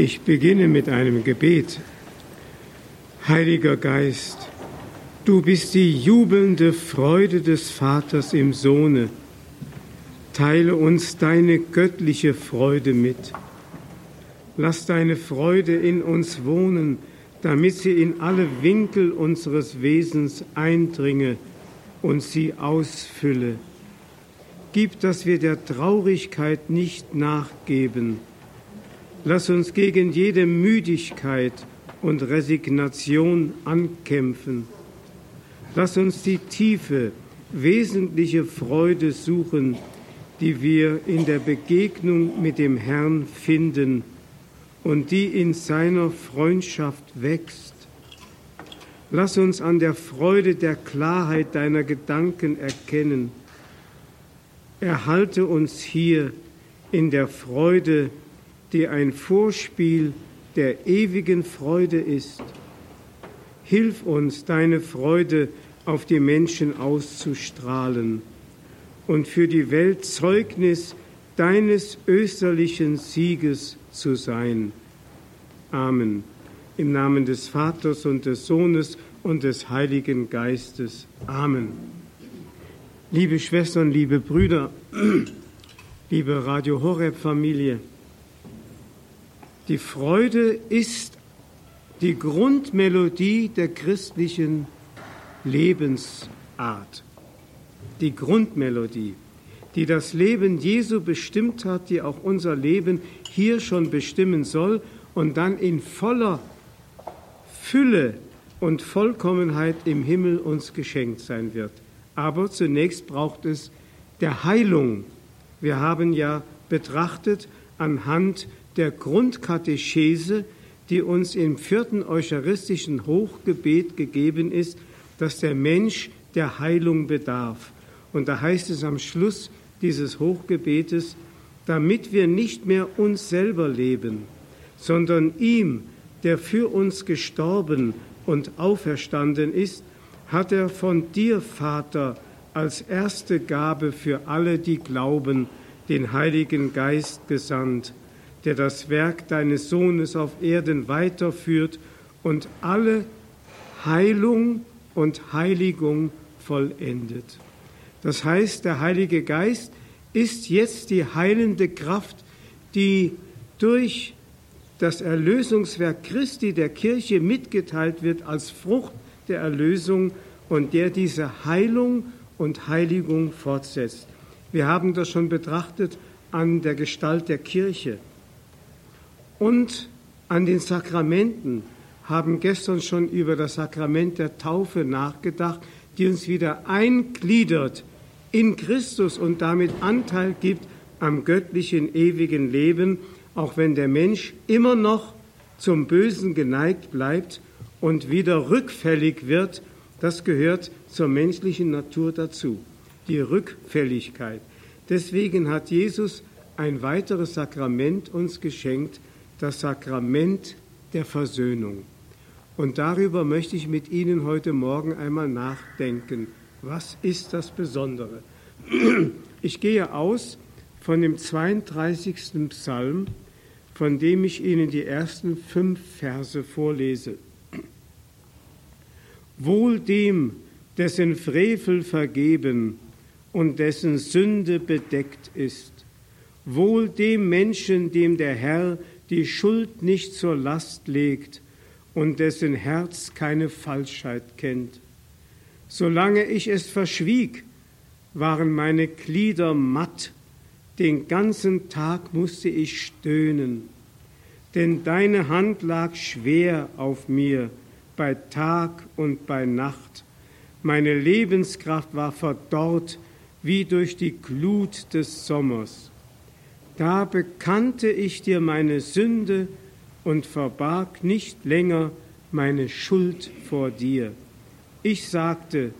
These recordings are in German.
Ich beginne mit einem Gebet. Heiliger Geist, du bist die jubelnde Freude des Vaters im Sohne. Teile uns deine göttliche Freude mit. Lass deine Freude in uns wohnen, damit sie in alle Winkel unseres Wesens eindringe und sie ausfülle. Gib, dass wir der Traurigkeit nicht nachgeben, Lass uns gegen jede Müdigkeit und Resignation ankämpfen. Lass uns die tiefe, wesentliche Freude suchen, die wir in der Begegnung mit dem Herrn finden und die in seiner Freundschaft wächst. Lass uns an der Freude der Klarheit deiner Gedanken erkennen. Erhalte uns hier in der Freude die ein Vorspiel der ewigen Freude ist. Hilf uns, deine Freude auf die Menschen auszustrahlen und für die Welt Zeugnis deines österlichen Sieges zu sein. Amen. Im Namen des Vaters und des Sohnes und des Heiligen Geistes. Amen. Liebe Schwestern, liebe Brüder, liebe Radio Horeb Familie, die Freude ist die Grundmelodie der christlichen Lebensart. Die Grundmelodie, die das Leben Jesu bestimmt hat, die auch unser Leben hier schon bestimmen soll und dann in voller Fülle und Vollkommenheit im Himmel uns geschenkt sein wird. Aber zunächst braucht es der Heilung. Wir haben ja betrachtet anhand der Grundkatechese, die uns im vierten eucharistischen Hochgebet gegeben ist, dass der Mensch der Heilung bedarf. Und da heißt es am Schluss dieses Hochgebetes, damit wir nicht mehr uns selber leben, sondern ihm, der für uns gestorben und auferstanden ist, hat er von dir, Vater, als erste Gabe für alle, die glauben, den Heiligen Geist gesandt der das Werk deines Sohnes auf Erden weiterführt und alle Heilung und Heiligung vollendet. Das heißt, der Heilige Geist ist jetzt die heilende Kraft, die durch das Erlösungswerk Christi der Kirche mitgeteilt wird als Frucht der Erlösung und der diese Heilung und Heiligung fortsetzt. Wir haben das schon betrachtet an der Gestalt der Kirche und an den Sakramenten haben gestern schon über das Sakrament der Taufe nachgedacht, die uns wieder eingliedert in Christus und damit Anteil gibt am göttlichen ewigen Leben, auch wenn der Mensch immer noch zum Bösen geneigt bleibt und wieder rückfällig wird, das gehört zur menschlichen Natur dazu, die Rückfälligkeit. Deswegen hat Jesus ein weiteres Sakrament uns geschenkt, das Sakrament der Versöhnung. Und darüber möchte ich mit Ihnen heute Morgen einmal nachdenken. Was ist das Besondere? Ich gehe aus von dem 32. Psalm, von dem ich Ihnen die ersten fünf Verse vorlese. Wohl dem, dessen Frevel vergeben und dessen Sünde bedeckt ist. Wohl dem Menschen, dem der Herr die Schuld nicht zur Last legt und dessen Herz keine Falschheit kennt. Solange ich es verschwieg, waren meine Glieder matt, den ganzen Tag musste ich stöhnen, denn deine Hand lag schwer auf mir bei Tag und bei Nacht. Meine Lebenskraft war verdorrt wie durch die Glut des Sommers. Da bekannte ich dir meine Sünde und verbarg nicht länger meine Schuld vor dir. Ich sagte,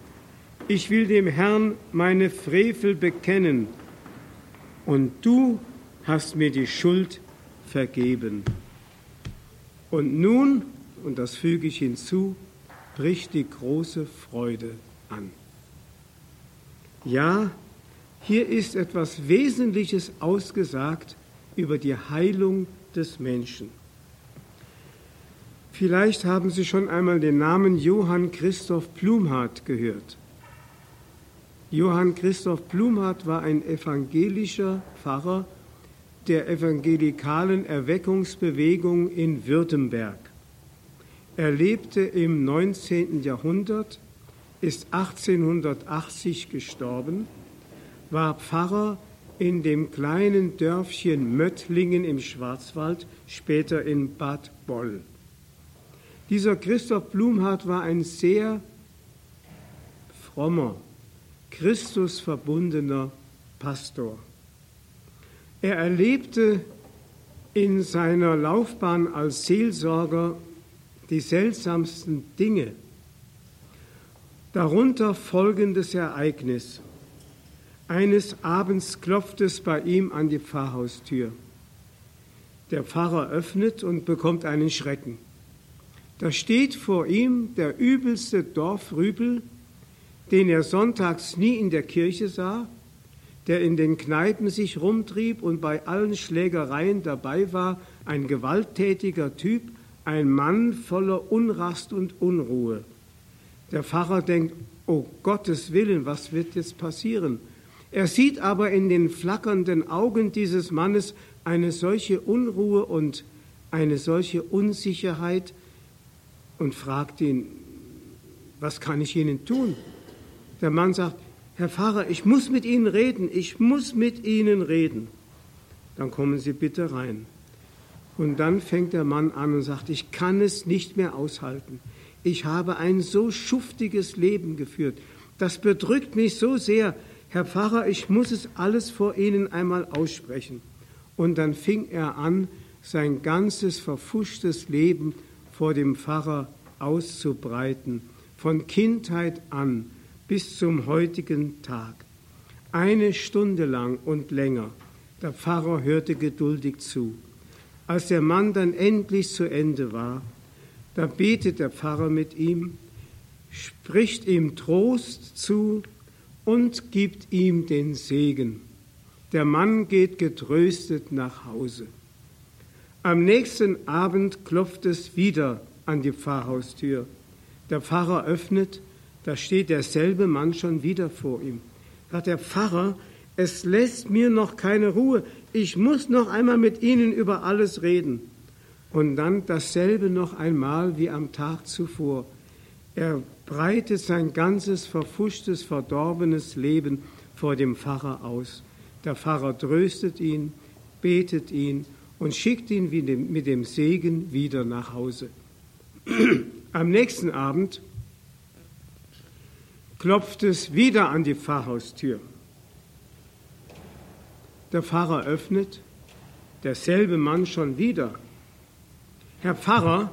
ich will dem Herrn meine Frevel bekennen, und du hast mir die Schuld vergeben. Und nun, und das füge ich hinzu, bricht die große Freude an. Ja, hier ist etwas Wesentliches ausgesagt über die Heilung des Menschen. Vielleicht haben Sie schon einmal den Namen Johann Christoph Blumhardt gehört. Johann Christoph Blumhardt war ein evangelischer Pfarrer der evangelikalen Erweckungsbewegung in Württemberg. Er lebte im 19. Jahrhundert, ist 1880 gestorben, war Pfarrer in dem kleinen Dörfchen Möttlingen im Schwarzwald, später in Bad Boll. Dieser Christoph Blumhardt war ein sehr frommer, Christusverbundener Pastor. Er erlebte in seiner Laufbahn als Seelsorger die seltsamsten Dinge. Darunter folgendes Ereignis. Eines Abends klopft es bei ihm an die Pfarrhaustür. Der Pfarrer öffnet und bekommt einen Schrecken. Da steht vor ihm der übelste Dorfrübel, den er sonntags nie in der Kirche sah, der in den Kneipen sich rumtrieb und bei allen Schlägereien dabei war, ein gewalttätiger Typ, ein Mann voller Unrast und Unruhe. Der Pfarrer denkt, oh Gottes Willen, was wird jetzt passieren? Er sieht aber in den flackernden Augen dieses Mannes eine solche Unruhe und eine solche Unsicherheit, und fragt ihn, was kann ich Ihnen tun? Der Mann sagt, Herr Pfarrer, ich muss mit Ihnen reden, ich muss mit Ihnen reden. Dann kommen Sie bitte rein. Und dann fängt der Mann an und sagt, ich kann es nicht mehr aushalten. Ich habe ein so schuftiges Leben geführt. Das bedrückt mich so sehr. Herr Pfarrer, ich muss es alles vor Ihnen einmal aussprechen. Und dann fing er an, sein ganzes verfuschtes Leben vor dem Pfarrer auszubreiten, von Kindheit an bis zum heutigen Tag. Eine Stunde lang und länger. Der Pfarrer hörte geduldig zu. Als der Mann dann endlich zu Ende war, da betet der Pfarrer mit ihm, spricht ihm Trost zu und gibt ihm den Segen. Der Mann geht getröstet nach Hause. Am nächsten Abend klopft es wieder an die Pfarrhaustür. Der Pfarrer öffnet, da steht derselbe Mann schon wieder vor ihm. Sagt der Pfarrer, es lässt mir noch keine Ruhe, ich muss noch einmal mit Ihnen über alles reden. Und dann dasselbe noch einmal wie am Tag zuvor. Er breitet sein ganzes verfuschtes, verdorbenes Leben vor dem Pfarrer aus. Der Pfarrer tröstet ihn, betet ihn und schickt ihn mit dem Segen wieder nach Hause. Am nächsten Abend klopft es wieder an die Pfarrhaustür. Der Pfarrer öffnet, derselbe Mann schon wieder. Herr Pfarrer,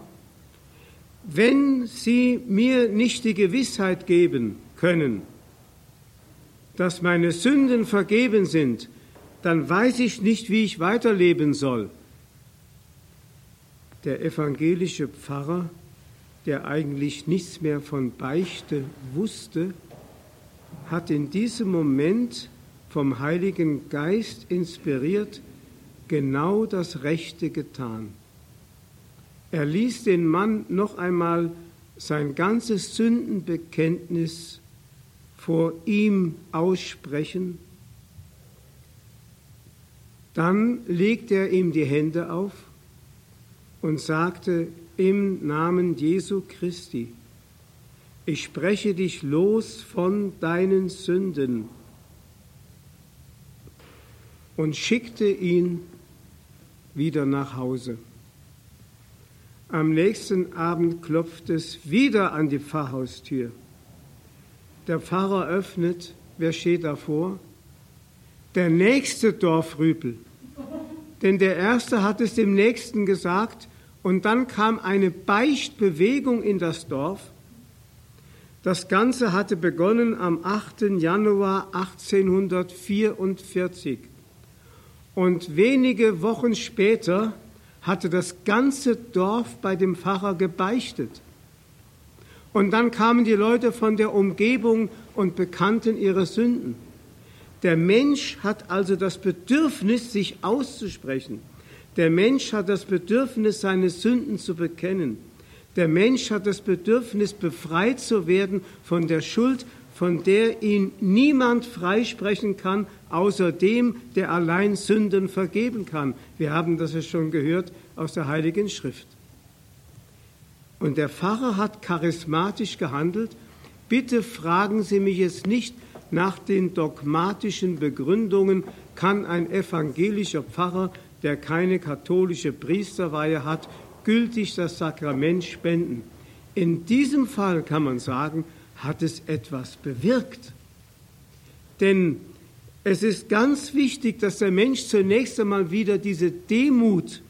wenn Sie mir nicht die Gewissheit geben können, dass meine Sünden vergeben sind, dann weiß ich nicht, wie ich weiterleben soll. Der evangelische Pfarrer, der eigentlich nichts mehr von Beichte wusste, hat in diesem Moment vom Heiligen Geist inspiriert genau das Rechte getan. Er ließ den Mann noch einmal sein ganzes Sündenbekenntnis vor ihm aussprechen. Dann legte er ihm die Hände auf und sagte im Namen Jesu Christi, ich spreche dich los von deinen Sünden und schickte ihn wieder nach Hause. Am nächsten Abend klopft es wieder an die Pfarrhaustür. Der Pfarrer öffnet, wer steht davor? Der nächste Dorfrüpel. Denn der erste hat es dem nächsten gesagt und dann kam eine Beichtbewegung in das Dorf. Das Ganze hatte begonnen am 8. Januar 1844. Und wenige Wochen später hatte das ganze Dorf bei dem Pfarrer gebeichtet. Und dann kamen die Leute von der Umgebung und bekannten ihre Sünden. Der Mensch hat also das Bedürfnis, sich auszusprechen. Der Mensch hat das Bedürfnis, seine Sünden zu bekennen. Der Mensch hat das Bedürfnis, befreit zu werden von der Schuld, von der ihn niemand freisprechen kann, außer dem, der allein Sünden vergeben kann. Wir haben das ja schon gehört aus der Heiligen Schrift. Und der Pfarrer hat charismatisch gehandelt. Bitte fragen Sie mich jetzt nicht nach den dogmatischen Begründungen, kann ein evangelischer Pfarrer, der keine katholische Priesterweihe hat, gültig das Sakrament spenden. In diesem Fall kann man sagen, hat es etwas bewirkt. Denn es ist ganz wichtig, dass der Mensch zunächst einmal wieder diese Demut,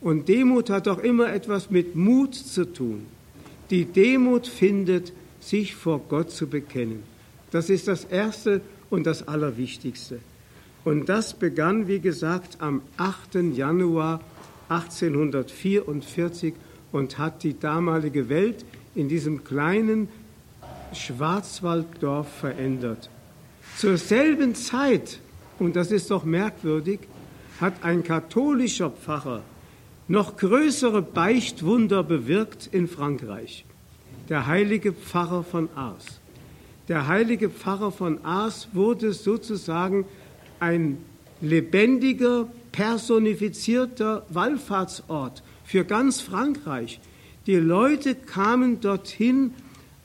und Demut hat auch immer etwas mit Mut zu tun, die Demut findet, sich vor Gott zu bekennen. Das ist das Erste und das Allerwichtigste. Und das begann, wie gesagt, am 8. Januar 1844 und hat die damalige Welt in diesem kleinen Schwarzwalddorf verändert. Zur selben Zeit, und das ist doch merkwürdig, hat ein katholischer Pfarrer noch größere Beichtwunder bewirkt in Frankreich. Der heilige Pfarrer von Ars. Der heilige Pfarrer von Ars wurde sozusagen ein lebendiger, personifizierter Wallfahrtsort für ganz Frankreich. Die Leute kamen dorthin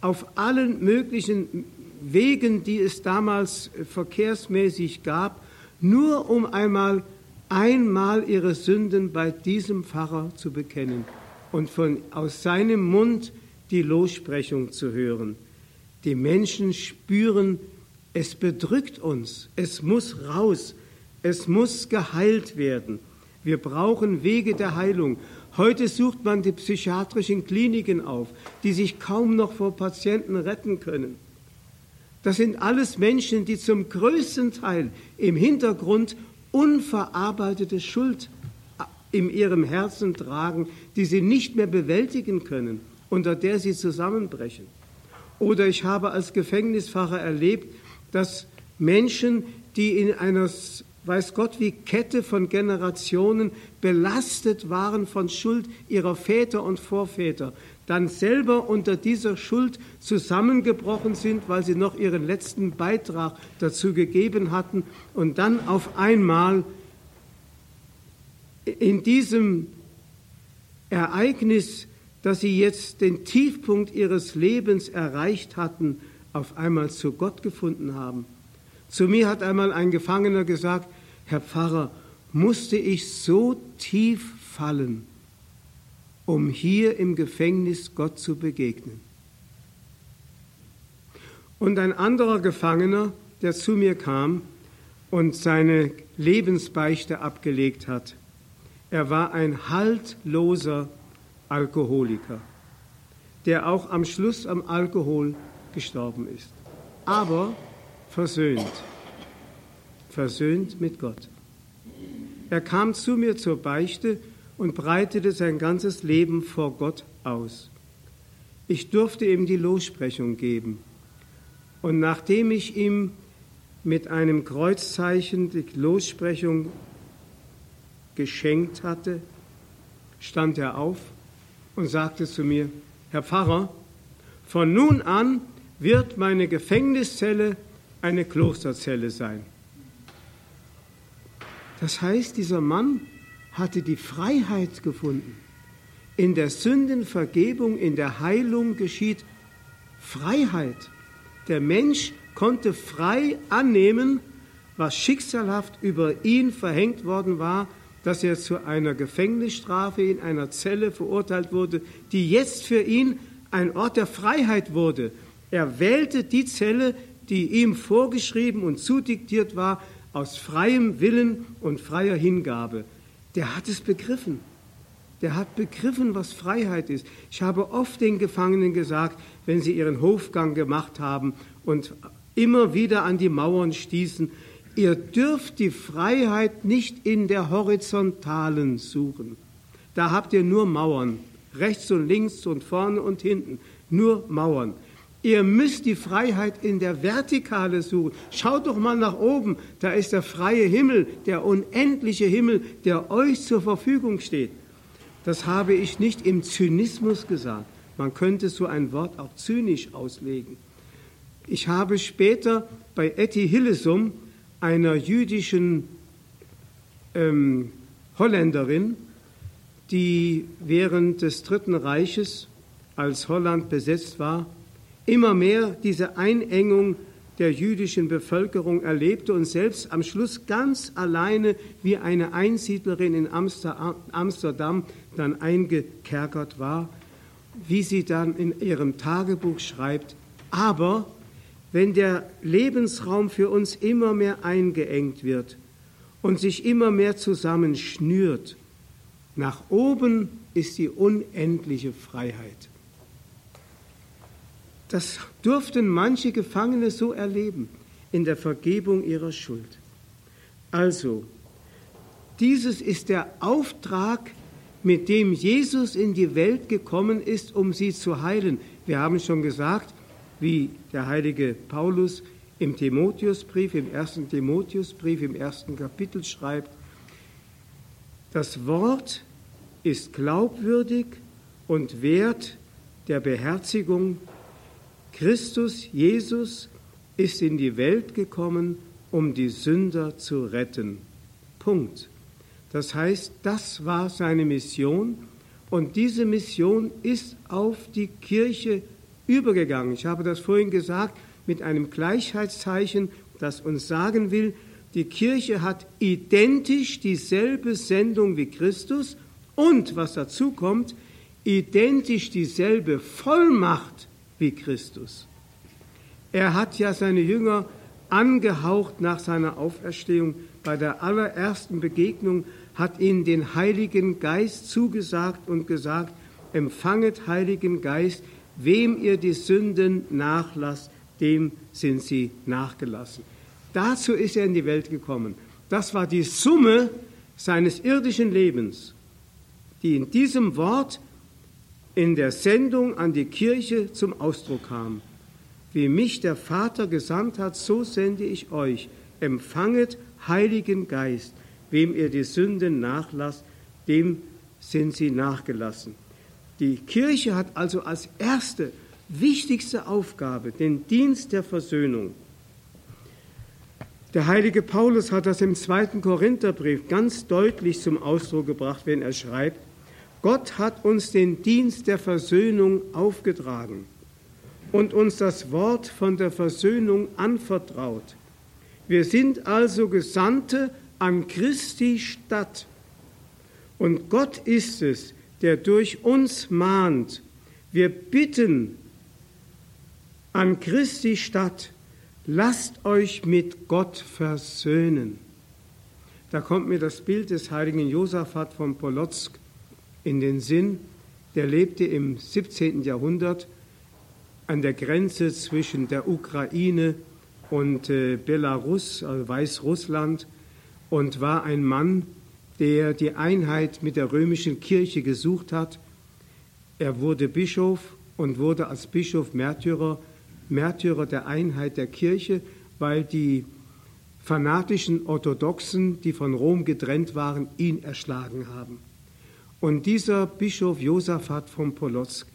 auf allen möglichen Wegen, die es damals verkehrsmäßig gab, nur um einmal einmal ihre Sünden bei diesem Pfarrer zu bekennen und von aus seinem Mund die Lossprechung zu hören. Die Menschen spüren, es bedrückt uns, es muss raus, es muss geheilt werden. Wir brauchen Wege der Heilung. Heute sucht man die psychiatrischen Kliniken auf, die sich kaum noch vor Patienten retten können. Das sind alles Menschen, die zum größten Teil im Hintergrund unverarbeitete Schuld in ihrem Herzen tragen, die sie nicht mehr bewältigen können, unter der sie zusammenbrechen. Oder ich habe als Gefängnisfacher erlebt, dass Menschen, die in einer weiß Gott, wie Kette von Generationen belastet waren von Schuld ihrer Väter und Vorväter, dann selber unter dieser Schuld zusammengebrochen sind, weil sie noch ihren letzten Beitrag dazu gegeben hatten und dann auf einmal in diesem Ereignis, dass sie jetzt den Tiefpunkt ihres Lebens erreicht hatten, auf einmal zu Gott gefunden haben zu mir hat einmal ein Gefangener gesagt, Herr Pfarrer, musste ich so tief fallen, um hier im Gefängnis Gott zu begegnen. Und ein anderer Gefangener, der zu mir kam und seine Lebensbeichte abgelegt hat, er war ein haltloser Alkoholiker, der auch am Schluss am Alkohol gestorben ist. Aber versöhnt, versöhnt mit Gott. Er kam zu mir zur Beichte und breitete sein ganzes Leben vor Gott aus. Ich durfte ihm die Lossprechung geben. Und nachdem ich ihm mit einem Kreuzzeichen die Lossprechung geschenkt hatte, stand er auf und sagte zu mir, Herr Pfarrer, von nun an wird meine Gefängniszelle eine Klosterzelle sein. Das heißt, dieser Mann hatte die Freiheit gefunden. In der Sündenvergebung, in der Heilung geschieht Freiheit. Der Mensch konnte frei annehmen, was schicksalhaft über ihn verhängt worden war, dass er zu einer Gefängnisstrafe in einer Zelle verurteilt wurde, die jetzt für ihn ein Ort der Freiheit wurde. Er wählte die Zelle, die ihm vorgeschrieben und zudiktiert war, aus freiem Willen und freier Hingabe. Der hat es begriffen. Der hat begriffen, was Freiheit ist. Ich habe oft den Gefangenen gesagt, wenn sie ihren Hofgang gemacht haben und immer wieder an die Mauern stießen, ihr dürft die Freiheit nicht in der Horizontalen suchen. Da habt ihr nur Mauern, rechts und links und vorne und hinten, nur Mauern. Ihr müsst die Freiheit in der Vertikale suchen. Schaut doch mal nach oben, da ist der freie Himmel, der unendliche Himmel, der euch zur Verfügung steht. Das habe ich nicht im Zynismus gesagt. Man könnte so ein Wort auch zynisch auslegen. Ich habe später bei Etty Hillesum, einer jüdischen ähm, Holländerin, die während des Dritten Reiches, als Holland besetzt war, immer mehr diese Einengung der jüdischen Bevölkerung erlebte und selbst am Schluss ganz alleine wie eine Einsiedlerin in Amsterdam dann eingekerkert war, wie sie dann in ihrem Tagebuch schreibt, aber wenn der Lebensraum für uns immer mehr eingeengt wird und sich immer mehr zusammenschnürt, nach oben ist die unendliche Freiheit. Das durften manche Gefangene so erleben in der Vergebung ihrer Schuld. Also, dieses ist der Auftrag, mit dem Jesus in die Welt gekommen ist, um sie zu heilen. Wir haben schon gesagt, wie der heilige Paulus im Timotheusbrief, im ersten Timotheusbrief, im ersten Kapitel schreibt, das Wort ist glaubwürdig und wert der Beherzigung. Christus Jesus ist in die Welt gekommen, um die Sünder zu retten. Punkt. Das heißt, das war seine Mission und diese Mission ist auf die Kirche übergegangen. Ich habe das vorhin gesagt mit einem Gleichheitszeichen, das uns sagen will, die Kirche hat identisch dieselbe Sendung wie Christus und, was dazu kommt, identisch dieselbe Vollmacht wie Christus. Er hat ja seine Jünger angehaucht nach seiner Auferstehung. Bei der allerersten Begegnung hat ihnen den Heiligen Geist zugesagt und gesagt, empfanget Heiligen Geist, wem ihr die Sünden nachlasst, dem sind sie nachgelassen. Dazu ist er in die Welt gekommen. Das war die Summe seines irdischen Lebens, die in diesem Wort in der Sendung an die Kirche zum Ausdruck kam. Wie mich der Vater gesandt hat, so sende ich euch. Empfanget Heiligen Geist. Wem ihr die Sünden nachlasst, dem sind sie nachgelassen. Die Kirche hat also als erste, wichtigste Aufgabe den Dienst der Versöhnung. Der heilige Paulus hat das im zweiten Korintherbrief ganz deutlich zum Ausdruck gebracht, wenn er schreibt, Gott hat uns den Dienst der Versöhnung aufgetragen und uns das Wort von der Versöhnung anvertraut. Wir sind also Gesandte an Christi Stadt. Und Gott ist es, der durch uns mahnt. Wir bitten an Christi Stadt, lasst euch mit Gott versöhnen. Da kommt mir das Bild des heiligen Josaphat von Polotsk in den Sinn. Der lebte im 17. Jahrhundert an der Grenze zwischen der Ukraine und äh, Belarus, also Weißrussland, und war ein Mann, der die Einheit mit der römischen Kirche gesucht hat. Er wurde Bischof und wurde als Bischof Märtyrer, Märtyrer der Einheit der Kirche, weil die fanatischen Orthodoxen, die von Rom getrennt waren, ihn erschlagen haben. Und dieser Bischof Josaphat von Polotsk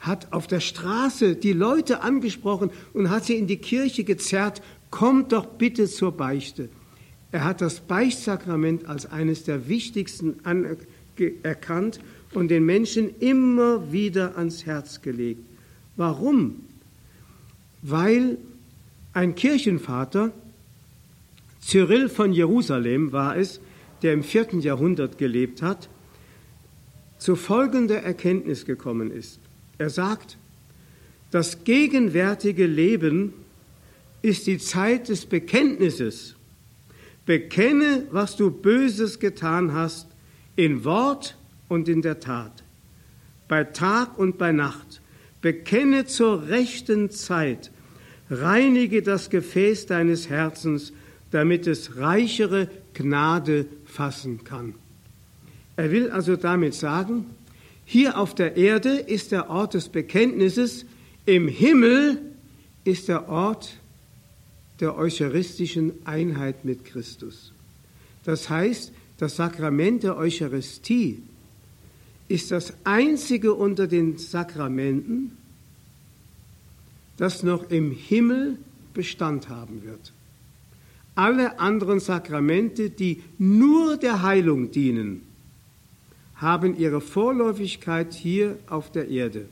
hat auf der Straße die Leute angesprochen und hat sie in die Kirche gezerrt, kommt doch bitte zur Beichte. Er hat das Beichtsakrament als eines der wichtigsten erkannt und den Menschen immer wieder ans Herz gelegt. Warum? Weil ein Kirchenvater, Cyril von Jerusalem war es, der im vierten Jahrhundert gelebt hat, zu folgender Erkenntnis gekommen ist. Er sagt, das gegenwärtige Leben ist die Zeit des Bekenntnisses Bekenne, was du Böses getan hast, in Wort und in der Tat, bei Tag und bei Nacht. Bekenne zur rechten Zeit, reinige das Gefäß deines Herzens, damit es reichere Gnade fassen kann. Er will also damit sagen, hier auf der Erde ist der Ort des Bekenntnisses, im Himmel ist der Ort der eucharistischen Einheit mit Christus. Das heißt, das Sakrament der Eucharistie ist das einzige unter den Sakramenten, das noch im Himmel Bestand haben wird. Alle anderen Sakramente, die nur der Heilung dienen, haben ihre Vorläufigkeit hier auf der Erde.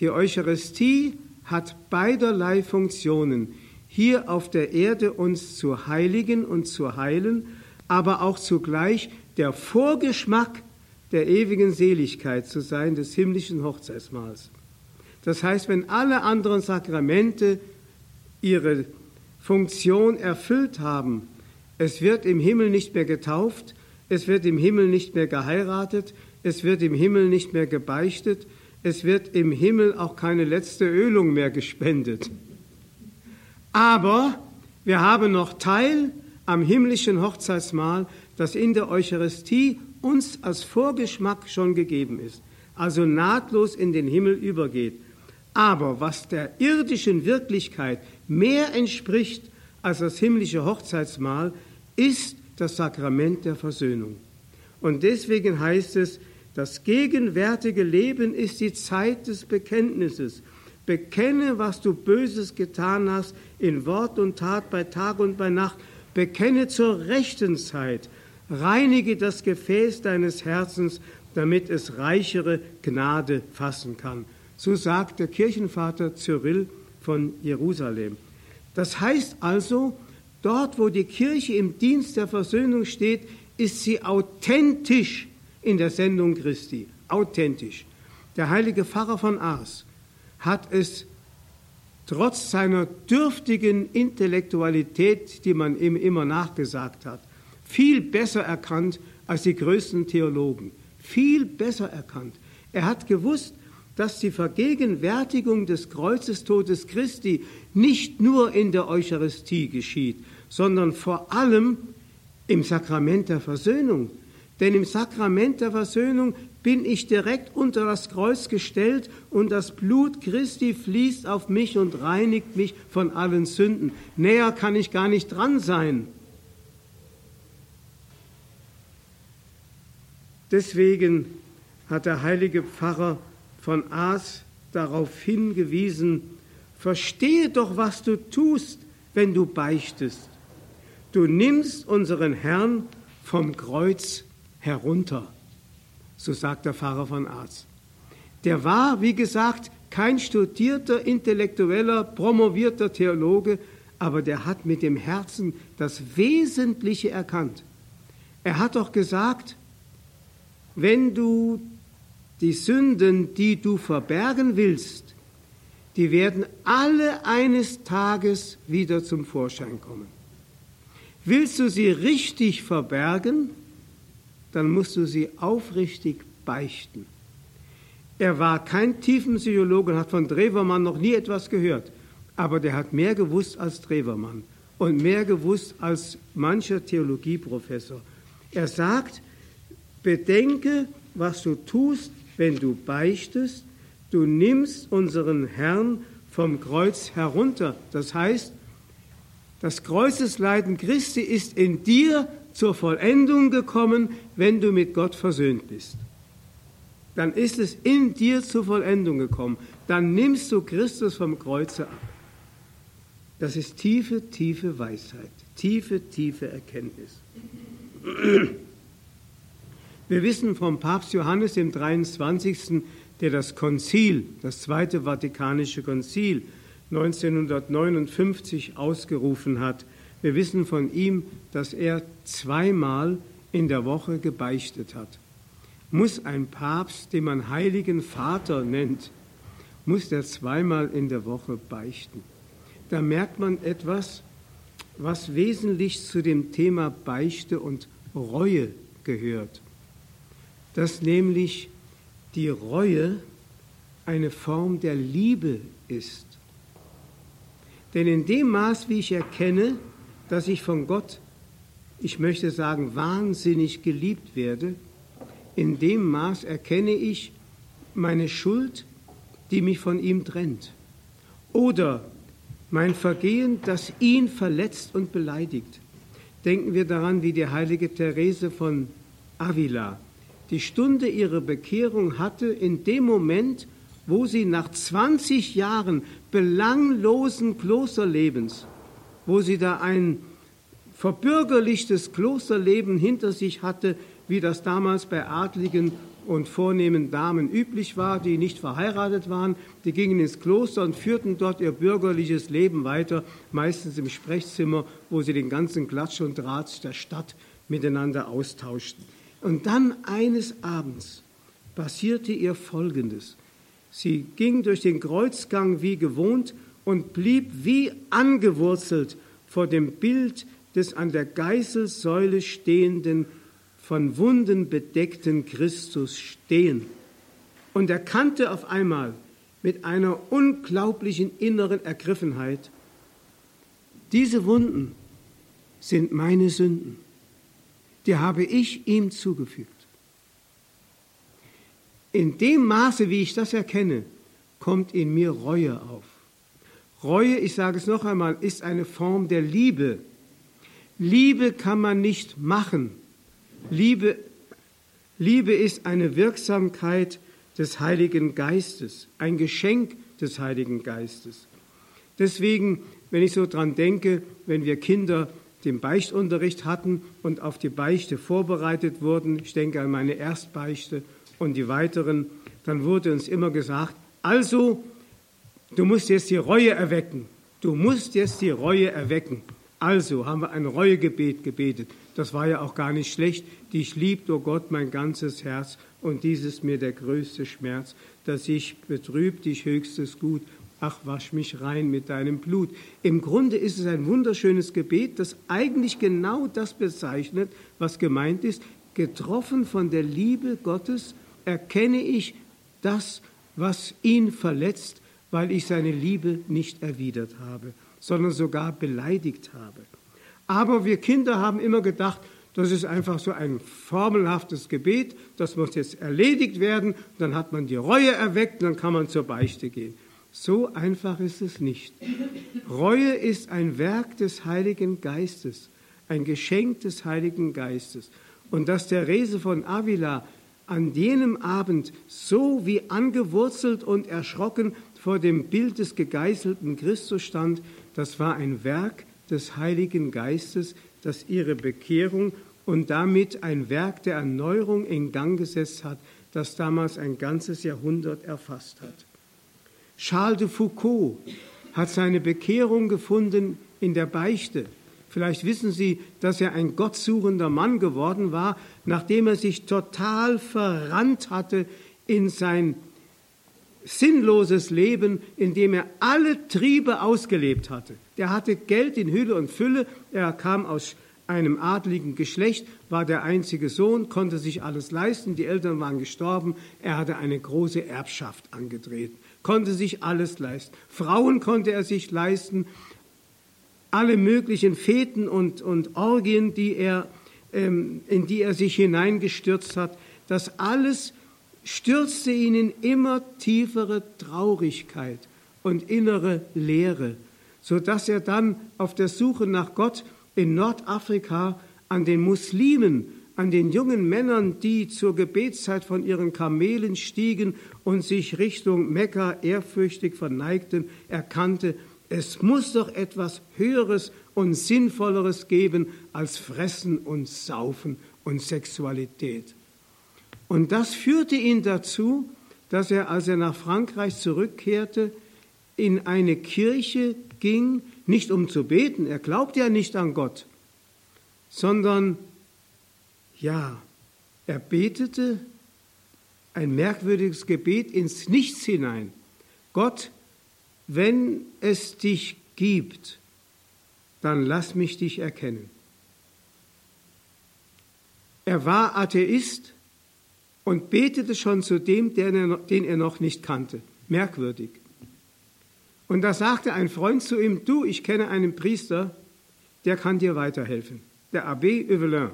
Die Eucharistie hat beiderlei Funktionen, hier auf der Erde uns zu heiligen und zu heilen, aber auch zugleich der Vorgeschmack der ewigen Seligkeit zu sein, des himmlischen Hochzeitsmahls. Das heißt, wenn alle anderen Sakramente ihre Funktion erfüllt haben, es wird im Himmel nicht mehr getauft, es wird im Himmel nicht mehr geheiratet, es wird im Himmel nicht mehr gebeichtet, es wird im Himmel auch keine letzte Ölung mehr gespendet. Aber wir haben noch Teil am himmlischen Hochzeitsmahl, das in der Eucharistie uns als Vorgeschmack schon gegeben ist, also nahtlos in den Himmel übergeht. Aber was der irdischen Wirklichkeit mehr entspricht als das himmlische Hochzeitsmahl, ist das Sakrament der Versöhnung. Und deswegen heißt es, das gegenwärtige Leben ist die Zeit des Bekenntnisses. Bekenne, was du Böses getan hast, in Wort und Tat, bei Tag und bei Nacht. Bekenne zur rechten Zeit. Reinige das Gefäß deines Herzens, damit es reichere Gnade fassen kann. So sagt der Kirchenvater Cyrill von Jerusalem. Das heißt also, dort, wo die Kirche im Dienst der Versöhnung steht, ist sie authentisch in der Sendung Christi. Authentisch. Der heilige Pfarrer von Ars hat es trotz seiner dürftigen Intellektualität, die man ihm immer nachgesagt hat, viel besser erkannt als die größten Theologen. Viel besser erkannt. Er hat gewusst, dass die Vergegenwärtigung des Kreuzestodes Christi nicht nur in der Eucharistie geschieht, sondern vor allem im Sakrament der Versöhnung. Denn im Sakrament der Versöhnung bin ich direkt unter das Kreuz gestellt und das Blut Christi fließt auf mich und reinigt mich von allen Sünden. Näher kann ich gar nicht dran sein. Deswegen hat der heilige Pfarrer von Aas darauf hingewiesen, verstehe doch, was du tust, wenn du beichtest. Du nimmst unseren Herrn vom Kreuz herunter, so sagt der Pfarrer von Aas. Der war, wie gesagt, kein studierter, intellektueller, promovierter Theologe, aber der hat mit dem Herzen das Wesentliche erkannt. Er hat doch gesagt, wenn du die Sünden, die du verbergen willst, die werden alle eines Tages wieder zum Vorschein kommen. Willst du sie richtig verbergen, dann musst du sie aufrichtig beichten. Er war kein Tiefenpsychologe und hat von Drewermann noch nie etwas gehört, aber der hat mehr gewusst als Drewermann und mehr gewusst als mancher Theologieprofessor. Er sagt, bedenke, was du tust, wenn du beichtest, du nimmst unseren Herrn vom Kreuz herunter. Das heißt, das Kreuzesleiden Christi ist in dir zur Vollendung gekommen, wenn du mit Gott versöhnt bist. Dann ist es in dir zur Vollendung gekommen. Dann nimmst du Christus vom Kreuze ab. Das ist tiefe, tiefe Weisheit, tiefe, tiefe Erkenntnis. Wir wissen vom Papst Johannes dem 23., der das Konzil, das Zweite Vatikanische Konzil 1959 ausgerufen hat. Wir wissen von ihm, dass er zweimal in der Woche gebeichtet hat. Muss ein Papst, den man Heiligen Vater nennt, muss der zweimal in der Woche beichten? Da merkt man etwas, was wesentlich zu dem Thema Beichte und Reue gehört dass nämlich die Reue eine Form der Liebe ist. Denn in dem Maß, wie ich erkenne, dass ich von Gott, ich möchte sagen, wahnsinnig geliebt werde, in dem Maß erkenne ich meine Schuld, die mich von ihm trennt. Oder mein Vergehen, das ihn verletzt und beleidigt. Denken wir daran, wie die heilige Therese von Avila die Stunde ihrer Bekehrung hatte in dem Moment, wo sie nach 20 Jahren belanglosen Klosterlebens, wo sie da ein verbürgerlichtes Klosterleben hinter sich hatte, wie das damals bei Adligen und vornehmen Damen üblich war, die nicht verheiratet waren, die gingen ins Kloster und führten dort ihr bürgerliches Leben weiter, meistens im Sprechzimmer, wo sie den ganzen Klatsch und Draht der Stadt miteinander austauschten. Und dann eines Abends passierte ihr Folgendes. Sie ging durch den Kreuzgang wie gewohnt und blieb wie angewurzelt vor dem Bild des an der Geißelsäule stehenden von Wunden bedeckten Christus stehen und erkannte auf einmal mit einer unglaublichen inneren Ergriffenheit, diese Wunden sind meine Sünden, die habe ich ihm zugefügt. In dem Maße, wie ich das erkenne, kommt in mir Reue auf. Reue, ich sage es noch einmal, ist eine Form der Liebe. Liebe kann man nicht machen. Liebe, Liebe ist eine Wirksamkeit des Heiligen Geistes, ein Geschenk des Heiligen Geistes. Deswegen, wenn ich so dran denke, wenn wir Kinder den Beichtunterricht hatten und auf die Beichte vorbereitet wurden, ich denke an meine Erstbeichte und die weiteren, dann wurde uns immer gesagt, also, du musst jetzt die Reue erwecken. Du musst jetzt die Reue erwecken. Also haben wir ein Reuegebet gebetet. Das war ja auch gar nicht schlecht. Dich liebt, o oh Gott, mein ganzes Herz, und dies ist mir der größte Schmerz, dass ich betrübt dich höchstes Gut. Ach, wasch mich rein mit deinem Blut. Im Grunde ist es ein wunderschönes Gebet, das eigentlich genau das bezeichnet, was gemeint ist. Getroffen von der Liebe Gottes erkenne ich das, was ihn verletzt, weil ich seine Liebe nicht erwidert habe sondern sogar beleidigt habe. Aber wir Kinder haben immer gedacht, das ist einfach so ein formelhaftes Gebet, das muss jetzt erledigt werden, dann hat man die Reue erweckt, dann kann man zur Beichte gehen. So einfach ist es nicht. Reue ist ein Werk des Heiligen Geistes, ein Geschenk des Heiligen Geistes. Und dass der Rese von Avila an jenem Abend so wie angewurzelt und erschrocken vor dem Bild des gegeißelten Christus stand, das war ein Werk des Heiligen Geistes, das ihre Bekehrung und damit ein Werk der Erneuerung in Gang gesetzt hat, das damals ein ganzes Jahrhundert erfasst hat. Charles de Foucault hat seine Bekehrung gefunden in der Beichte. Vielleicht wissen Sie, dass er ein gottsuchender Mann geworden war, nachdem er sich total verrannt hatte in sein sinnloses Leben, in dem er alle Triebe ausgelebt hatte. Der hatte Geld in Hülle und Fülle, er kam aus einem adligen Geschlecht, war der einzige Sohn, konnte sich alles leisten, die Eltern waren gestorben, er hatte eine große Erbschaft angetreten, konnte sich alles leisten. Frauen konnte er sich leisten, alle möglichen Feten und, und Orgien, die er, ähm, in die er sich hineingestürzt hat, das alles stürzte ihn in immer tiefere Traurigkeit und innere Leere, so dass er dann auf der Suche nach Gott in Nordafrika an den Muslimen, an den jungen Männern, die zur Gebetszeit von ihren Kamelen stiegen und sich Richtung Mekka ehrfürchtig verneigten, erkannte, es muss doch etwas Höheres und Sinnvolleres geben als Fressen und Saufen und Sexualität. Und das führte ihn dazu, dass er, als er nach Frankreich zurückkehrte, in eine Kirche ging, nicht um zu beten, er glaubte ja nicht an Gott, sondern ja, er betete ein merkwürdiges Gebet ins Nichts hinein. Gott, wenn es dich gibt, dann lass mich dich erkennen. Er war Atheist, und betete schon zu dem, den er noch nicht kannte. Merkwürdig. Und da sagte ein Freund zu ihm, du, ich kenne einen Priester, der kann dir weiterhelfen, der Abbé Evelyn.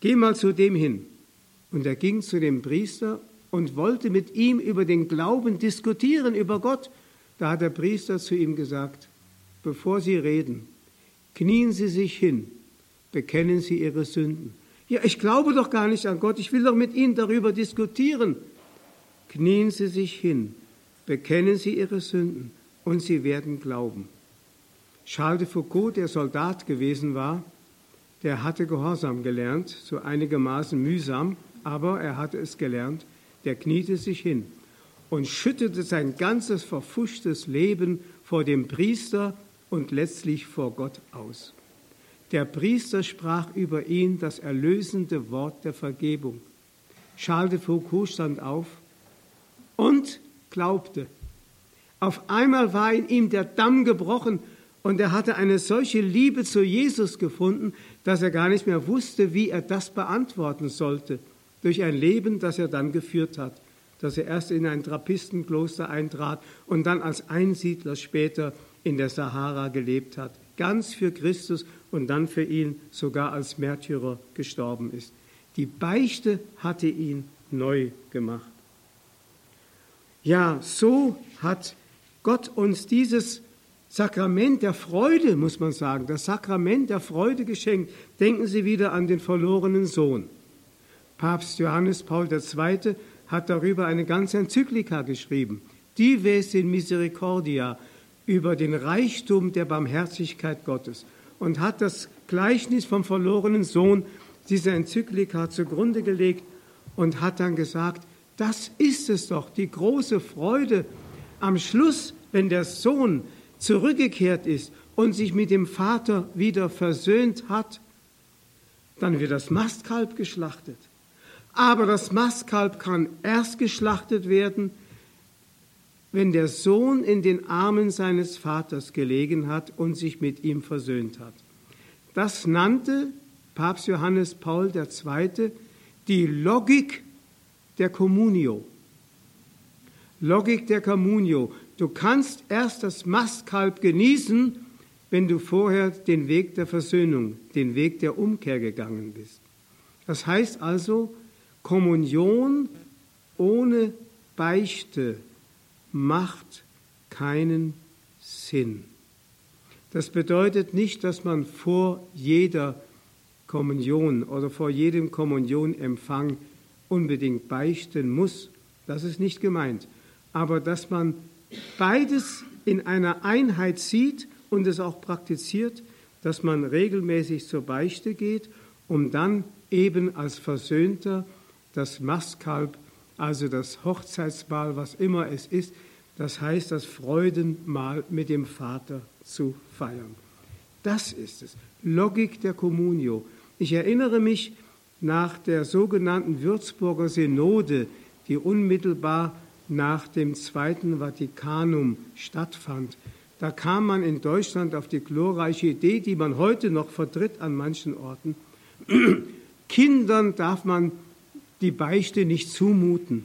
Geh mal zu dem hin. Und er ging zu dem Priester und wollte mit ihm über den Glauben diskutieren, über Gott. Da hat der Priester zu ihm gesagt, bevor Sie reden, knien Sie sich hin, bekennen Sie Ihre Sünden Ja, ich glaube doch gar nicht an Gott, ich will doch mit Ihnen darüber diskutieren. Knien Sie sich hin, bekennen Sie Ihre Sünden und Sie werden glauben. Charles de Foucault, der Soldat gewesen war, der hatte Gehorsam gelernt, so einigermaßen mühsam, aber er hatte es gelernt. Der kniete sich hin und schüttete sein ganzes verfuschtes Leben vor dem Priester und letztlich vor Gott aus. Der Priester sprach über ihn das erlösende Wort der Vergebung. Charles de Foucault stand auf und glaubte. Auf einmal war in ihm der Damm gebrochen und er hatte eine solche Liebe zu Jesus gefunden, dass er gar nicht mehr wusste, wie er das beantworten sollte, durch ein Leben, das er dann geführt hat, dass er erst in ein Trappistenkloster eintrat und dann als Einsiedler später in der Sahara gelebt hat, ganz für Christus und dann für ihn sogar als Märtyrer gestorben ist. Die Beichte hatte ihn neu gemacht. Ja, so hat Gott uns dieses Sakrament der Freude, muss man sagen, das Sakrament der Freude geschenkt. Denken Sie wieder an den verlorenen Sohn. Papst Johannes Paul II. hat darüber eine ganze Enzyklika geschrieben, Dives in Misericordia, über den Reichtum der Barmherzigkeit Gottes und hat das Gleichnis vom verlorenen Sohn dieser Enzyklika zugrunde gelegt und hat dann gesagt, das ist es doch, die große Freude am Schluss, wenn der Sohn zurückgekehrt ist und sich mit dem Vater wieder versöhnt hat, dann wird das Mastkalb geschlachtet. Aber das Mastkalb kann erst geschlachtet werden, wenn der Sohn in den Armen seines Vaters gelegen hat und sich mit ihm versöhnt hat. Das nannte Papst Johannes Paul II. die Logik der Communio. Logik der Communio. Du kannst erst das Mastkalb genießen, wenn du vorher den Weg der Versöhnung, den Weg der Umkehr gegangen bist. Das heißt also, Kommunion ohne Beichte macht keinen Sinn. Das bedeutet nicht, dass man vor jeder Kommunion oder vor jedem Kommunionempfang unbedingt beichten muss. Das ist nicht gemeint. Aber dass man beides in einer Einheit sieht und es auch praktiziert, dass man regelmäßig zur Beichte geht, um dann eben als Versöhnter das Mastkalb also das Hochzeitsmahl, was immer es ist, das heißt das Freudenmahl mit dem Vater zu feiern. Das ist es. Logik der Communio. Ich erinnere mich nach der sogenannten Würzburger Synode, die unmittelbar nach dem Zweiten Vatikanum stattfand. Da kam man in Deutschland auf die glorreiche Idee, die man heute noch vertritt an manchen Orten. Kindern darf man die Beichte nicht zumuten.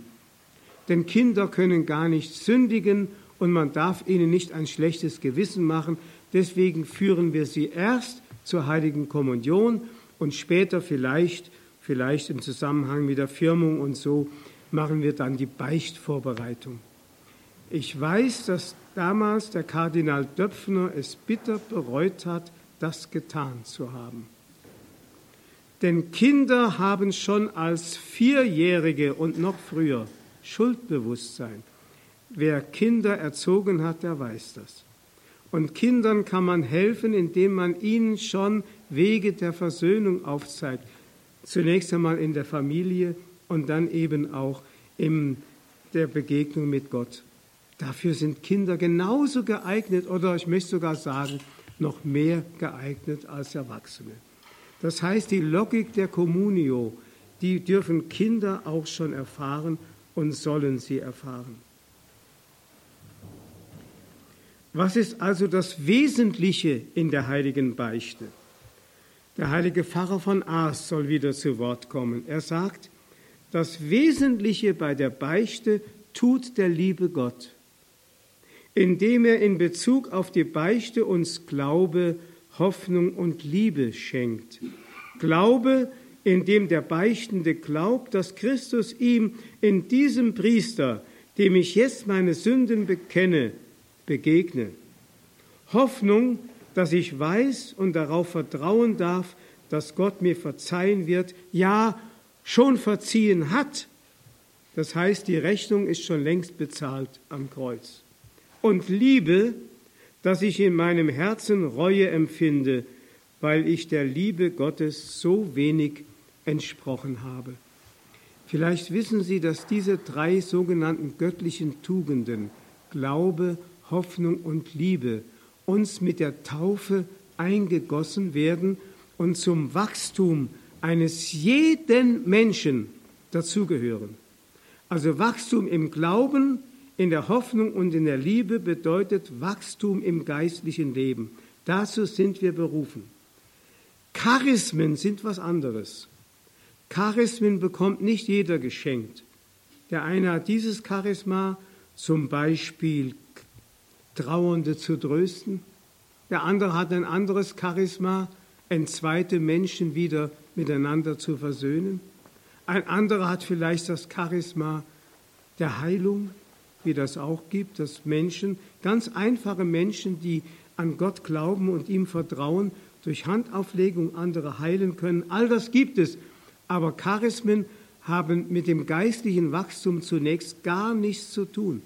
Denn Kinder können gar nicht sündigen und man darf ihnen nicht ein schlechtes Gewissen machen. Deswegen führen wir sie erst zur heiligen Kommunion und später vielleicht, vielleicht im Zusammenhang mit der Firmung und so, machen wir dann die Beichtvorbereitung. Ich weiß, dass damals der Kardinal Döpfner es bitter bereut hat, das getan zu haben. Denn Kinder haben schon als Vierjährige und noch früher Schuldbewusstsein. Wer Kinder erzogen hat, der weiß das. Und Kindern kann man helfen, indem man ihnen schon Wege der Versöhnung aufzeigt. Zunächst einmal in der Familie und dann eben auch in der Begegnung mit Gott. Dafür sind Kinder genauso geeignet oder ich möchte sogar sagen, noch mehr geeignet als Erwachsene. Das heißt, die Logik der Communio, die dürfen Kinder auch schon erfahren und sollen sie erfahren. Was ist also das Wesentliche in der heiligen Beichte? Der heilige Pfarrer von Aas soll wieder zu Wort kommen. Er sagt, das Wesentliche bei der Beichte tut der liebe Gott, indem er in Bezug auf die Beichte uns Glaube Hoffnung und Liebe schenkt. Glaube, in dem der Beichtende glaubt, dass Christus ihm in diesem Priester, dem ich jetzt meine Sünden bekenne, begegne. Hoffnung, dass ich weiß und darauf vertrauen darf, dass Gott mir verzeihen wird, ja, schon verziehen hat. Das heißt, die Rechnung ist schon längst bezahlt am Kreuz. Und Liebe, dass ich in meinem Herzen Reue empfinde, weil ich der Liebe Gottes so wenig entsprochen habe. Vielleicht wissen Sie, dass diese drei sogenannten göttlichen Tugenden, Glaube, Hoffnung und Liebe, uns mit der Taufe eingegossen werden und zum Wachstum eines jeden Menschen dazugehören. Also Wachstum im Glauben, in der Hoffnung und in der Liebe bedeutet Wachstum im geistlichen Leben. Dazu sind wir berufen. Charismen sind was anderes. Charismen bekommt nicht jeder geschenkt. Der eine hat dieses Charisma, zum Beispiel Trauernde zu trösten. Der andere hat ein anderes Charisma, entzweite Menschen wieder miteinander zu versöhnen. Ein anderer hat vielleicht das Charisma der Heilung, wie das auch gibt, dass Menschen, ganz einfache Menschen, die an Gott glauben und ihm vertrauen, durch Handauflegung andere heilen können. All das gibt es. Aber Charismen haben mit dem geistlichen Wachstum zunächst gar nichts zu tun.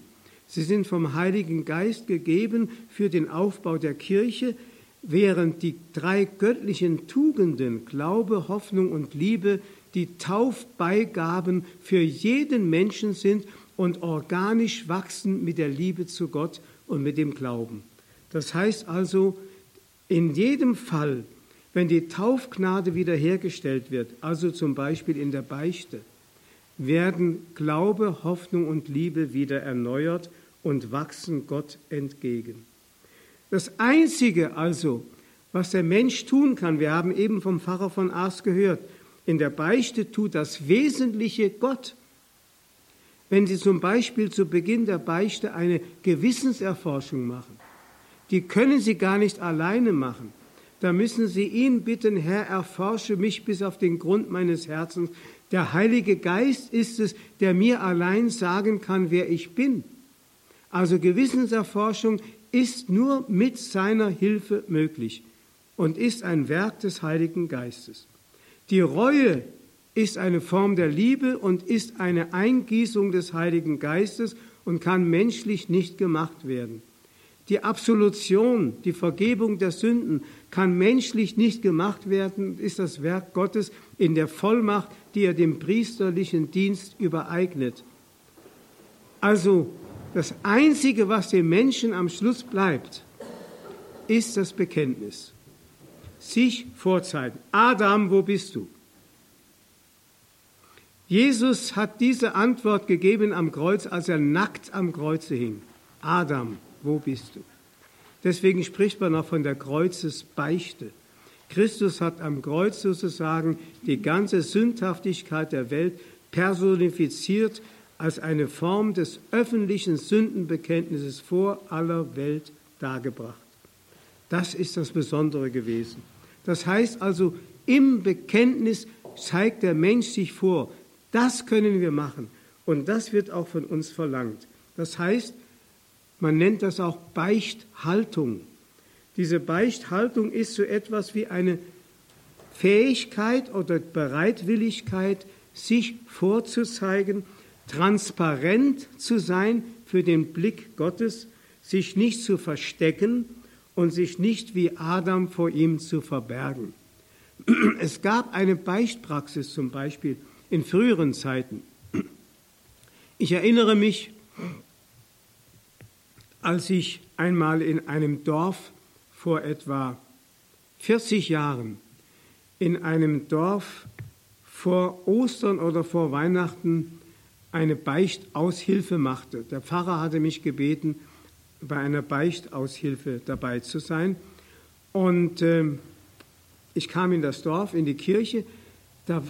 Sie sind vom Heiligen Geist gegeben für den Aufbau der Kirche, während die drei göttlichen Tugenden Glaube, Hoffnung und Liebe die Taufbeigaben für jeden Menschen sind und organisch wachsen mit der Liebe zu Gott und mit dem Glauben. Das heißt also, in jedem Fall, wenn die Taufgnade wiederhergestellt wird, also zum Beispiel in der Beichte, werden Glaube, Hoffnung und Liebe wieder erneuert und wachsen Gott entgegen. Das Einzige also, was der Mensch tun kann, wir haben eben vom Pfarrer von Ars gehört, in der Beichte tut das Wesentliche Gott. Wenn Sie zum Beispiel zu Beginn der Beichte eine Gewissenserforschung machen, die können Sie gar nicht alleine machen. Da müssen Sie ihn bitten, Herr, erforsche mich bis auf den Grund meines Herzens. Der Heilige Geist ist es, der mir allein sagen kann, wer ich bin. Also Gewissenserforschung ist nur mit seiner Hilfe möglich und ist ein Werk des Heiligen Geistes. Die Reue ist eine Form der Liebe und ist eine Eingießung des Heiligen Geistes und kann menschlich nicht gemacht werden. Die Absolution, die Vergebung der Sünden kann menschlich nicht gemacht werden, ist das Werk Gottes in der Vollmacht, die er dem priesterlichen Dienst übereignet. Also das Einzige, was dem Menschen am Schluss bleibt, ist das Bekenntnis. Sich vorzeigen. Adam, wo bist du? Jesus hat diese Antwort gegeben am Kreuz, als er nackt am Kreuze hing. Adam, wo bist du? Deswegen spricht man auch von der Kreuzesbeichte. Christus hat am Kreuz sozusagen die ganze Sündhaftigkeit der Welt personifiziert als eine Form des öffentlichen Sündenbekenntnisses vor aller Welt dargebracht. Das ist das Besondere gewesen. Das heißt also, im Bekenntnis zeigt der Mensch sich vor. Das können wir machen. Und das wird auch von uns verlangt. Das heißt, man nennt das auch Beichthaltung. Diese Beichthaltung ist so etwas wie eine Fähigkeit oder Bereitwilligkeit, sich vorzuzeigen, transparent zu sein für den Blick Gottes, sich nicht zu verstecken und sich nicht wie Adam vor ihm zu verbergen. Es gab eine Beichtpraxis zum Beispiel in früheren Zeiten. Ich erinnere mich, als ich einmal in einem Dorf vor etwa 40 Jahren, in einem Dorf vor Ostern oder vor Weihnachten eine Beichtaushilfe machte. Der Pfarrer hatte mich gebeten, bei einer Beichtaushilfe dabei zu sein. Und äh, ich kam in das Dorf, in die Kirche. Da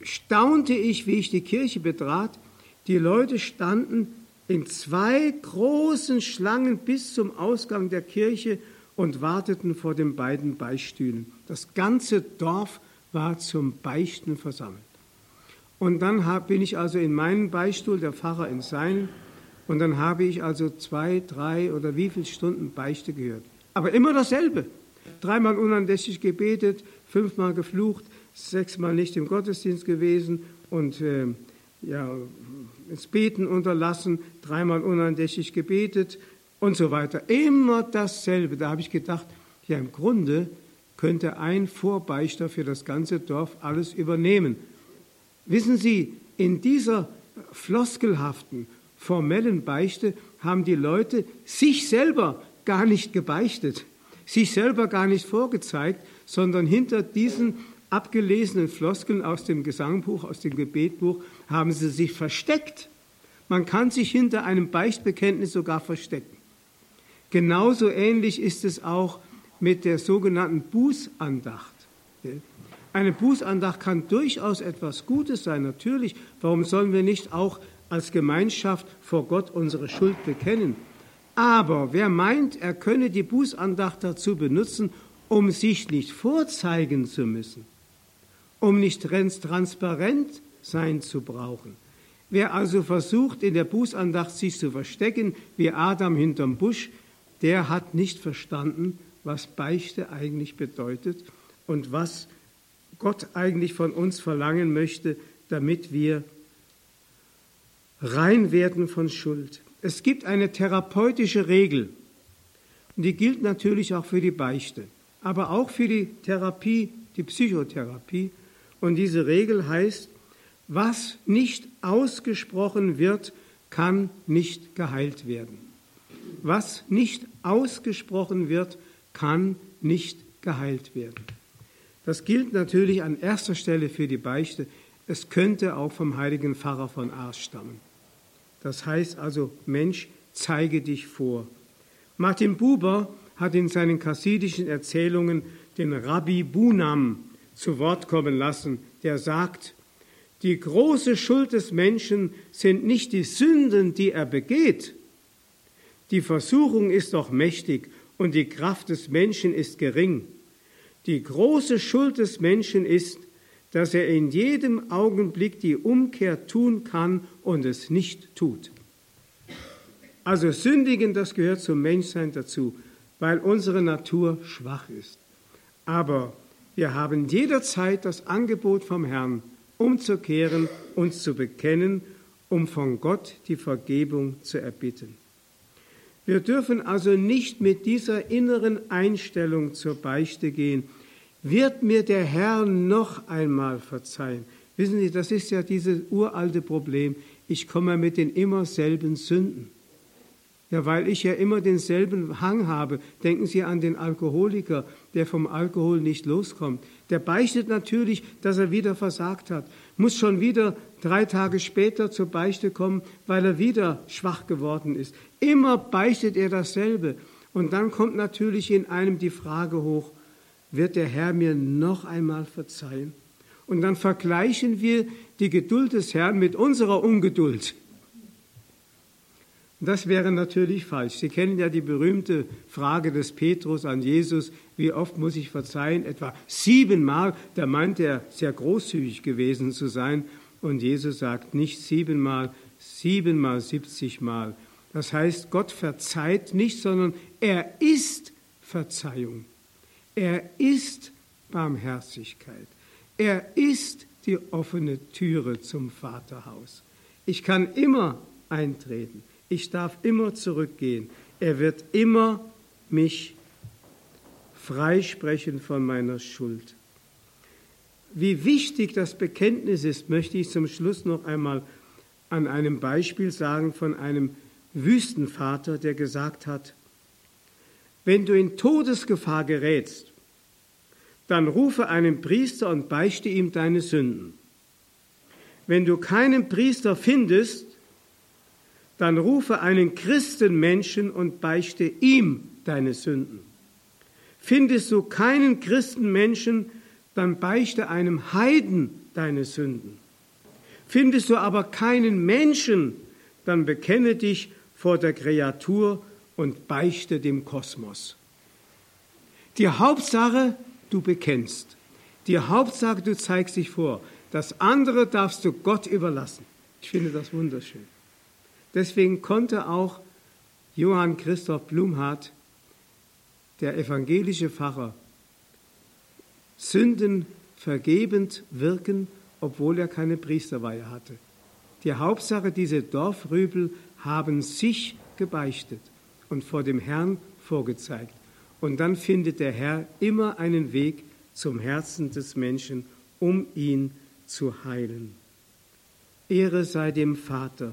staunte ich, wie ich die Kirche betrat. Die Leute standen in zwei großen Schlangen bis zum Ausgang der Kirche und warteten vor den beiden Beistühlen. Das ganze Dorf war zum Beichten versammelt. Und dann bin ich also in meinen Beistuhl, der Pfarrer in seinen, und dann habe ich also zwei, drei oder wie viele Stunden Beichte gehört. Aber immer dasselbe. Dreimal unandächtig gebetet, fünfmal geflucht, sechsmal nicht im Gottesdienst gewesen und äh, ja, ins Beten unterlassen, dreimal unandächtig gebetet und so weiter. Immer dasselbe. Da habe ich gedacht, ja, im Grunde könnte ein Vorbeichter für das ganze Dorf alles übernehmen. Wissen Sie, in dieser floskelhaften, formellen Beichte haben die Leute sich selber gar nicht gebeichtet, sich selber gar nicht vorgezeigt, sondern hinter diesen abgelesenen Floskeln aus dem Gesangbuch, aus dem Gebetbuch, haben sie sich versteckt. Man kann sich hinter einem Beichtbekenntnis sogar verstecken. Genauso ähnlich ist es auch mit der sogenannten Bußandacht. Eine Bußandacht kann durchaus etwas Gutes sein, natürlich. Warum sollen wir nicht auch als Gemeinschaft vor Gott unsere Schuld bekennen? Aber wer meint, er könne die Bußandacht dazu benutzen, um sich nicht vorzeigen zu müssen, um nicht transparent sein zu brauchen, wer also versucht, in der Bußandacht sich zu verstecken, wie Adam hinterm Busch, der hat nicht verstanden, was Beichte eigentlich bedeutet und was Gott eigentlich von uns verlangen möchte, damit wir rein werden von Schuld. Es gibt eine therapeutische Regel und die gilt natürlich auch für die Beichte, aber auch für die Therapie, die Psychotherapie. Und diese Regel heißt, was nicht ausgesprochen wird, kann nicht geheilt werden. Was nicht ausgesprochen wird, kann nicht geheilt werden. Das gilt natürlich an erster Stelle für die Beichte. Es könnte auch vom heiligen Pfarrer von Ars stammen. Das heißt also, Mensch, zeige dich vor. Martin Buber hat in seinen chassidischen Erzählungen den Rabbi Bunam zu Wort kommen lassen, der sagt, die große Schuld des Menschen sind nicht die Sünden, die er begeht. Die Versuchung ist doch mächtig und die Kraft des Menschen ist gering. Die große Schuld des Menschen ist, dass er in jedem Augenblick die Umkehr tun kann und es nicht tut. Also sündigen, das gehört zum Menschsein dazu, weil unsere Natur schwach ist. Aber wir haben jederzeit das Angebot vom Herrn, umzukehren, uns zu bekennen, um von Gott die Vergebung zu erbitten. Wir dürfen also nicht mit dieser inneren Einstellung zur Beichte gehen. Wird mir der Herr noch einmal verzeihen? Wissen Sie, das ist ja dieses uralte Problem. Ich komme mit den immer selben Sünden. Ja, weil ich ja immer denselben Hang habe. Denken Sie an den Alkoholiker, der vom Alkohol nicht loskommt. Der beichtet natürlich, dass er wieder versagt hat, muss schon wieder drei Tage später zur Beichte kommen, weil er wieder schwach geworden ist. Immer beichtet er dasselbe. Und dann kommt natürlich in einem die Frage hoch, wird der Herr mir noch einmal verzeihen? Und dann vergleichen wir die Geduld des Herrn mit unserer Ungeduld. Das wäre natürlich falsch. Sie kennen ja die berühmte Frage des Petrus an Jesus, wie oft muss ich verzeihen? Etwa siebenmal. Da meint er, sehr großzügig gewesen zu sein. Und Jesus sagt nicht siebenmal, siebenmal, siebzigmal. Das heißt, Gott verzeiht nicht, sondern er ist Verzeihung. Er ist Barmherzigkeit. Er ist die offene Türe zum Vaterhaus. Ich kann immer eintreten. Ich darf immer zurückgehen. Er wird immer mich freisprechen von meiner Schuld. Wie wichtig das Bekenntnis ist, möchte ich zum Schluss noch einmal an einem Beispiel sagen von einem Wüstenvater, der gesagt hat, wenn du in Todesgefahr gerätst, dann rufe einen Priester und beichte ihm deine Sünden. Wenn du keinen Priester findest, dann rufe einen Christenmenschen und beichte ihm deine Sünden. Findest du keinen Christenmenschen, dann beichte einem Heiden deine Sünden. Findest du aber keinen Menschen, dann bekenne dich vor der Kreatur und beichte dem Kosmos. Die Hauptsache, du bekennst. Die Hauptsache, du zeigst dich vor. Das andere darfst du Gott überlassen. Ich finde das wunderschön. Deswegen konnte auch Johann Christoph Blumhardt, der evangelische Pfarrer, Sünden vergebend wirken, obwohl er keine Priesterweihe hatte. Die Hauptsache, diese Dorfrübel haben sich gebeichtet und vor dem Herrn vorgezeigt. Und dann findet der Herr immer einen Weg zum Herzen des Menschen, um ihn zu heilen. Ehre sei dem Vater